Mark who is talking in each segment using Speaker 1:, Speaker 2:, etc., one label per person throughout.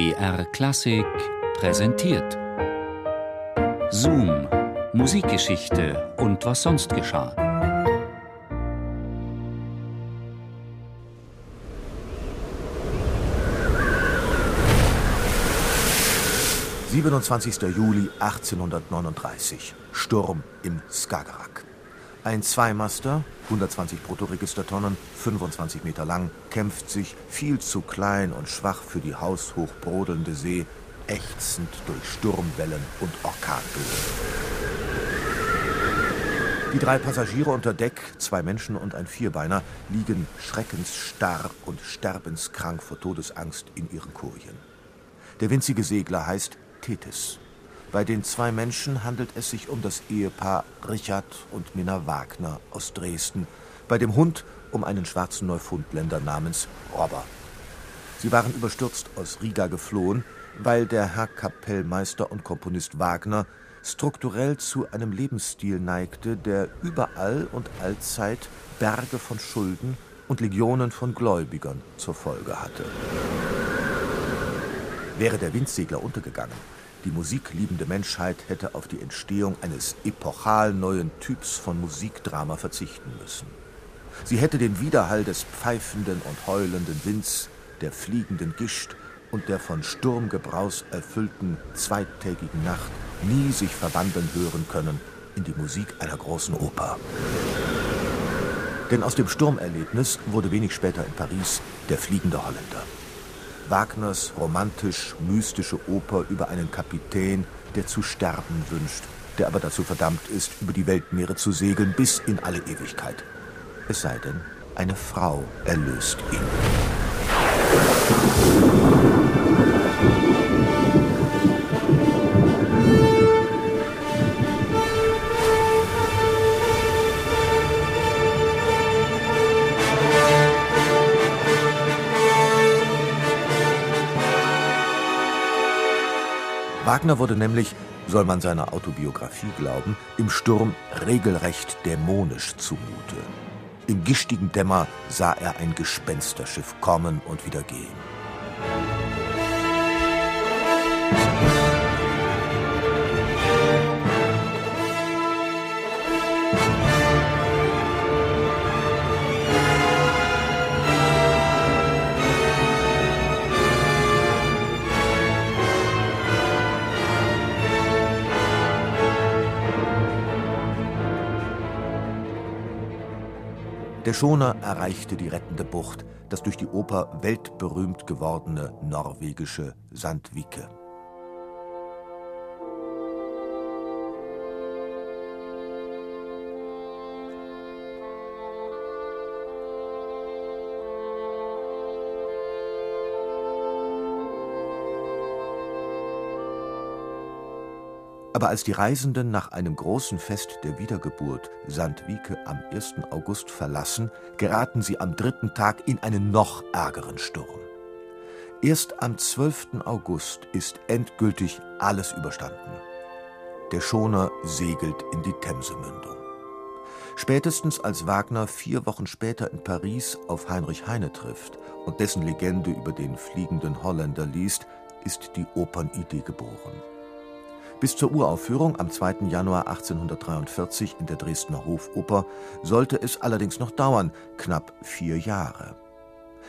Speaker 1: BR Klassik präsentiert. Zoom, Musikgeschichte und was sonst geschah.
Speaker 2: »27. Juli 1839. Sturm im Skagerrak. Ein Zweimaster, 120 Bruttoregistertonnen, 25 Meter lang, kämpft sich, viel zu klein und schwach für die haushoch brodelnde See, ächzend durch Sturmwellen und Orkanböen. Die drei Passagiere unter Deck, zwei Menschen und ein Vierbeiner, liegen schreckensstarr und sterbenskrank vor Todesangst in ihren Kojen. Der winzige Segler heißt Tethys. Bei den zwei Menschen handelt es sich um das Ehepaar Richard und Minna Wagner aus Dresden, bei dem Hund um einen schwarzen Neufundländer namens Robber. Sie waren überstürzt aus Riga geflohen, weil der Herr Kapellmeister und Komponist Wagner strukturell zu einem Lebensstil neigte, der überall und allzeit Berge von Schulden und Legionen von Gläubigern zur Folge hatte. Wäre der Windsegler untergegangen, die musikliebende Menschheit hätte auf die Entstehung eines epochal neuen Typs von Musikdrama verzichten müssen. Sie hätte den Widerhall des pfeifenden und heulenden Winds, der fliegenden Gischt und der von Sturmgebraus erfüllten zweitägigen Nacht nie sich verwandeln hören können in die Musik einer großen Oper. Denn aus dem Sturmerlebnis wurde wenig später in Paris der fliegende Holländer. Wagners romantisch-mystische Oper über einen Kapitän, der zu sterben wünscht, der aber dazu verdammt ist, über die Weltmeere zu segeln bis in alle Ewigkeit. Es sei denn, eine Frau erlöst ihn. Wagner wurde nämlich, soll man seiner Autobiografie glauben, im Sturm regelrecht dämonisch zumute. Im gischigen Dämmer sah er ein Gespensterschiff kommen und wieder gehen. Der Schoner erreichte die rettende Bucht, das durch die Oper weltberühmt gewordene norwegische Sandvike. Aber als die Reisenden nach einem großen Fest der Wiedergeburt Sandvike am 1. August verlassen, geraten sie am dritten Tag in einen noch ärgeren Sturm. Erst am 12. August ist endgültig alles überstanden. Der Schoner segelt in die Themsemündung. Spätestens als Wagner vier Wochen später in Paris auf Heinrich Heine trifft und dessen Legende über den fliegenden Holländer liest, ist die Opernidee geboren. Bis zur Uraufführung am 2. Januar 1843 in der Dresdner Hofoper sollte es allerdings noch dauern, knapp vier Jahre.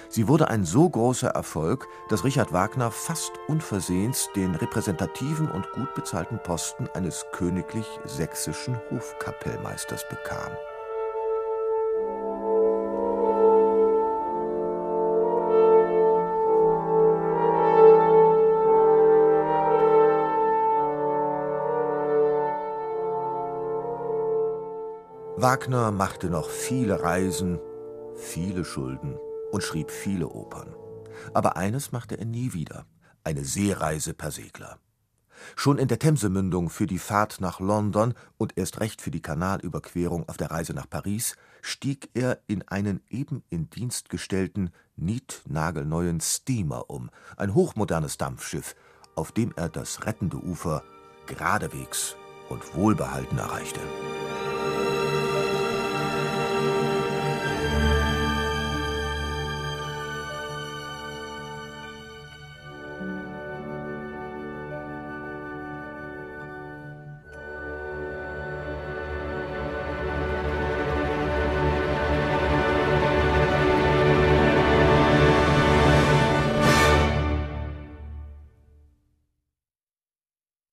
Speaker 2: Sie wurde ein so großer Erfolg, dass Richard Wagner fast unversehens den repräsentativen und gut bezahlten Posten eines königlich sächsischen Hofkapellmeisters bekam. Wagner machte noch viele Reisen, viele Schulden und schrieb viele Opern. Aber eines machte er nie wieder, eine Seereise per Segler. Schon in der Themsemündung für die Fahrt nach London und erst recht für die Kanalüberquerung auf der Reise nach Paris stieg er in einen eben in Dienst gestellten, nietnagelneuen Steamer um, ein hochmodernes Dampfschiff, auf dem er das rettende Ufer geradewegs und wohlbehalten erreichte.